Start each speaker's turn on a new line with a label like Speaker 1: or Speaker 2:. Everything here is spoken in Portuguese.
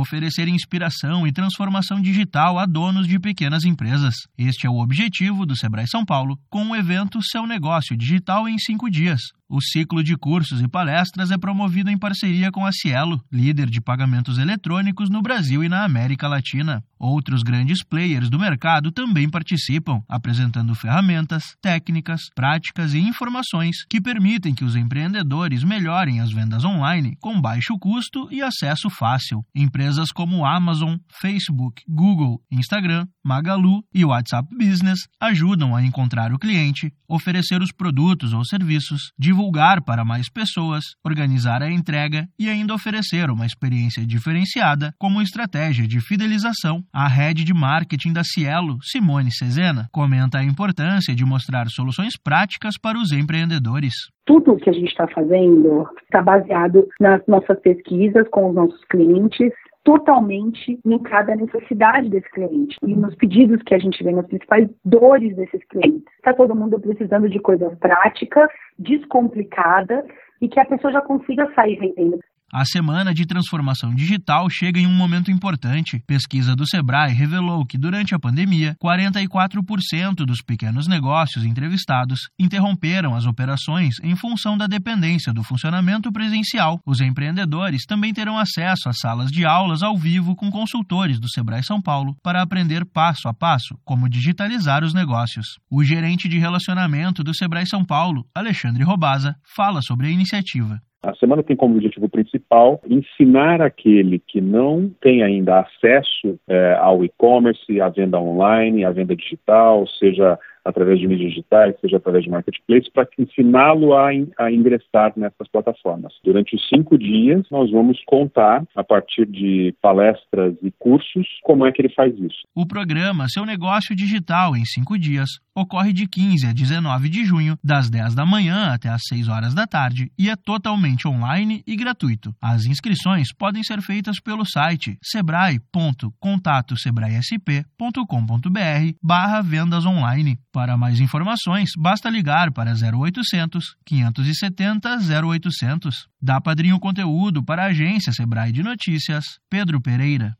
Speaker 1: oferecer inspiração e transformação digital a donos de pequenas empresas. Este é o objetivo do Sebrae São Paulo com o evento Seu Negócio Digital em 5 dias. O ciclo de cursos e palestras é promovido em parceria com a Cielo, líder de pagamentos eletrônicos no Brasil e na América Latina. Outros grandes players do mercado também participam, apresentando ferramentas, técnicas, práticas e informações que permitem que os empreendedores melhorem as vendas online com baixo custo e acesso fácil. Empresas como Amazon, Facebook, Google, Instagram, Magalu e WhatsApp Business ajudam a encontrar o cliente, oferecer os produtos ou serviços, para mais pessoas, organizar a entrega e ainda oferecer uma experiência diferenciada como estratégia de fidelização. A head de marketing da Cielo, Simone Cezena, comenta a importância de mostrar soluções práticas para os empreendedores.
Speaker 2: Tudo o que a gente está fazendo está baseado nas nossas pesquisas com os nossos clientes totalmente em cada necessidade desse cliente e nos pedidos que a gente vê, nas principais dores desses clientes. Está todo mundo precisando de coisas práticas, descomplicadas e que a pessoa já consiga sair vendendo.
Speaker 1: A semana de transformação digital chega em um momento importante. Pesquisa do Sebrae revelou que, durante a pandemia, 44% dos pequenos negócios entrevistados interromperam as operações em função da dependência do funcionamento presencial. Os empreendedores também terão acesso a salas de aulas ao vivo com consultores do Sebrae São Paulo para aprender passo a passo como digitalizar os negócios. O gerente de relacionamento do Sebrae São Paulo, Alexandre Robaza, fala sobre a iniciativa.
Speaker 3: A semana tem como objetivo principal ensinar aquele que não tem ainda acesso é, ao e-commerce, à venda online, à venda digital, seja através de mídias digitais, seja através de marketplace, para ensiná-lo a, a, ingressar nessas plataformas. Durante os cinco dias, nós vamos contar, a partir de palestras e cursos, como é que ele faz isso.
Speaker 1: O programa Seu Negócio Digital em cinco dias ocorre de 15 a 19 de junho, das 10 da manhã até as 6 horas da tarde, e é totalmente online e gratuito. As inscrições podem ser feitas pelo site sebrae.contatosebraesp.com.br barra vendas online. Para mais informações, basta ligar para 0800 570 0800. Dá Padrinho Conteúdo para a agência Sebrae de Notícias, Pedro Pereira.